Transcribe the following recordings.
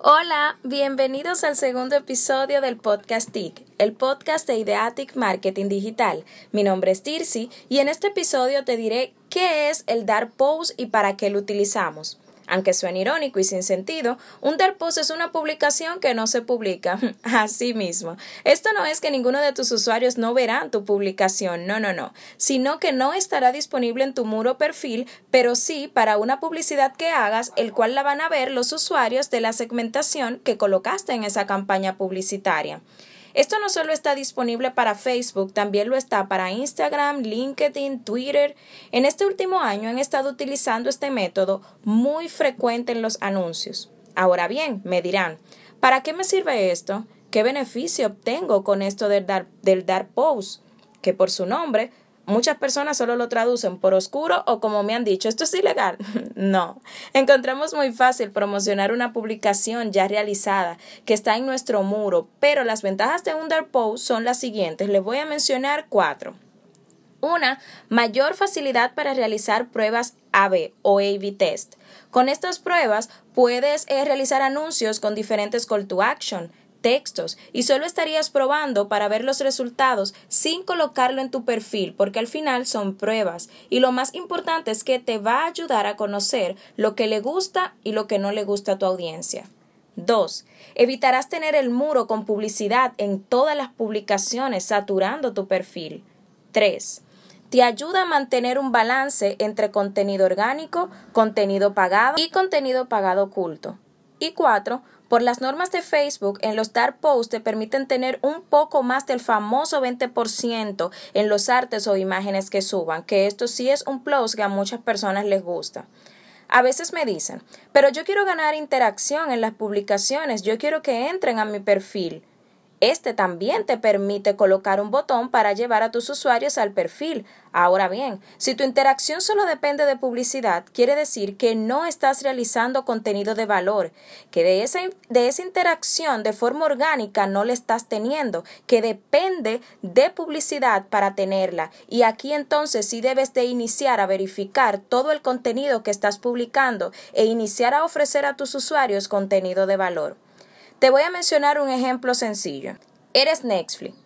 Hola, bienvenidos al segundo episodio del podcast TIC, el podcast de Ideatic Marketing Digital. Mi nombre es Tirsi y en este episodio te diré qué es el Dark Post y para qué lo utilizamos. Aunque suene irónico y sin sentido, un dark post es una publicación que no se publica. Así mismo. Esto no es que ninguno de tus usuarios no verá tu publicación, no, no, no, sino que no estará disponible en tu muro perfil, pero sí para una publicidad que hagas, el cual la van a ver los usuarios de la segmentación que colocaste en esa campaña publicitaria. Esto no solo está disponible para Facebook, también lo está para Instagram, LinkedIn, Twitter. En este último año han estado utilizando este método muy frecuente en los anuncios. Ahora bien, me dirán, ¿para qué me sirve esto? ¿Qué beneficio obtengo con esto del dar, post? Que por su nombre Muchas personas solo lo traducen por oscuro o como me han dicho, esto es ilegal. no. Encontramos muy fácil promocionar una publicación ya realizada que está en nuestro muro, pero las ventajas de un son las siguientes. Les voy a mencionar cuatro. Una, mayor facilidad para realizar pruebas AB o A-B test. Con estas pruebas puedes eh, realizar anuncios con diferentes call to action, textos y solo estarías probando para ver los resultados sin colocarlo en tu perfil porque al final son pruebas y lo más importante es que te va a ayudar a conocer lo que le gusta y lo que no le gusta a tu audiencia. 2. Evitarás tener el muro con publicidad en todas las publicaciones saturando tu perfil. 3. Te ayuda a mantener un balance entre contenido orgánico, contenido pagado y contenido pagado oculto. Y 4 por las normas de Facebook, en los dark posts te permiten tener un poco más del famoso 20% en los artes o imágenes que suban, que esto sí es un plus que a muchas personas les gusta. A veces me dicen, pero yo quiero ganar interacción en las publicaciones, yo quiero que entren a mi perfil. Este también te permite colocar un botón para llevar a tus usuarios al perfil. Ahora bien, si tu interacción solo depende de publicidad, quiere decir que no estás realizando contenido de valor, que de esa, de esa interacción de forma orgánica no le estás teniendo, que depende de publicidad para tenerla. Y aquí entonces sí debes de iniciar a verificar todo el contenido que estás publicando e iniciar a ofrecer a tus usuarios contenido de valor. Te voy a mencionar un ejemplo sencillo. Eres Netflix,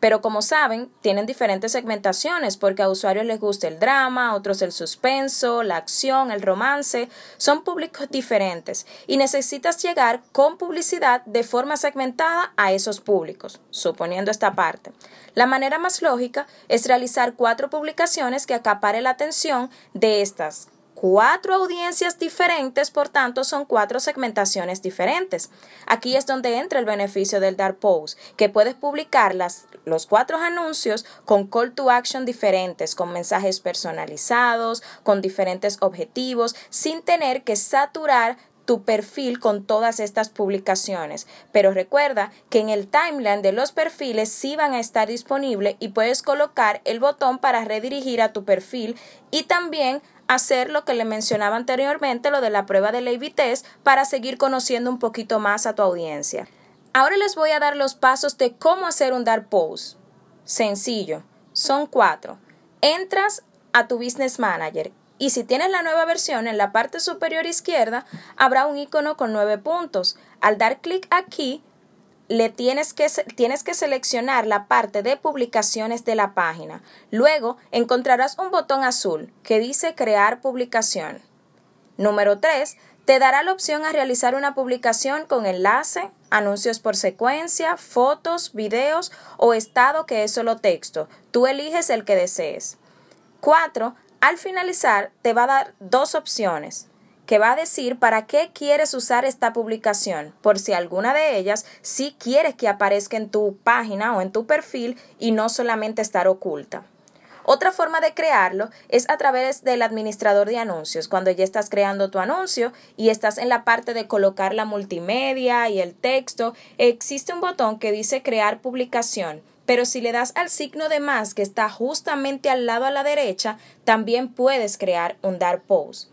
pero como saben, tienen diferentes segmentaciones porque a usuarios les gusta el drama, a otros el suspenso, la acción, el romance. Son públicos diferentes y necesitas llegar con publicidad de forma segmentada a esos públicos, suponiendo esta parte. La manera más lógica es realizar cuatro publicaciones que acaparen la atención de estas cuatro audiencias diferentes, por tanto son cuatro segmentaciones diferentes. Aquí es donde entra el beneficio del Dark Post, que puedes publicar las, los cuatro anuncios con call to action diferentes, con mensajes personalizados, con diferentes objetivos, sin tener que saturar tu perfil con todas estas publicaciones. Pero recuerda que en el timeline de los perfiles sí van a estar disponibles y puedes colocar el botón para redirigir a tu perfil y también hacer lo que le mencionaba anteriormente, lo de la prueba de ley test, para seguir conociendo un poquito más a tu audiencia. Ahora les voy a dar los pasos de cómo hacer un dark post. Sencillo, son cuatro. Entras a tu Business Manager y si tienes la nueva versión, en la parte superior izquierda habrá un icono con nueve puntos. Al dar clic aquí, le tienes que, tienes que seleccionar la parte de publicaciones de la página. Luego encontrarás un botón azul que dice crear publicación. Número 3. Te dará la opción a realizar una publicación con enlace, anuncios por secuencia, fotos, videos o estado que es solo texto. Tú eliges el que desees. 4. Al finalizar te va a dar dos opciones que va a decir para qué quieres usar esta publicación, por si alguna de ellas sí quieres que aparezca en tu página o en tu perfil y no solamente estar oculta. Otra forma de crearlo es a través del administrador de anuncios. Cuando ya estás creando tu anuncio y estás en la parte de colocar la multimedia y el texto, existe un botón que dice crear publicación. Pero si le das al signo de más que está justamente al lado a la derecha, también puedes crear un dark post.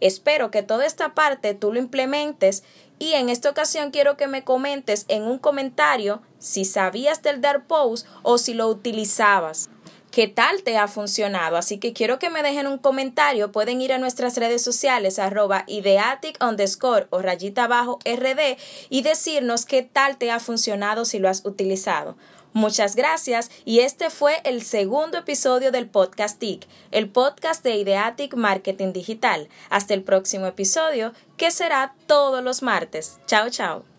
Espero que toda esta parte tú lo implementes y en esta ocasión quiero que me comentes en un comentario si sabías del Dark Post o si lo utilizabas. qué tal te ha funcionado. Así que quiero que me dejen un comentario. Pueden ir a nuestras redes sociales, arroba ideatic underscore o rayita abajo rd y decirnos qué tal te ha funcionado si lo has utilizado. Muchas gracias y este fue el segundo episodio del podcast TIC, el podcast de Ideatic Marketing Digital. Hasta el próximo episodio, que será todos los martes. Chao, chao.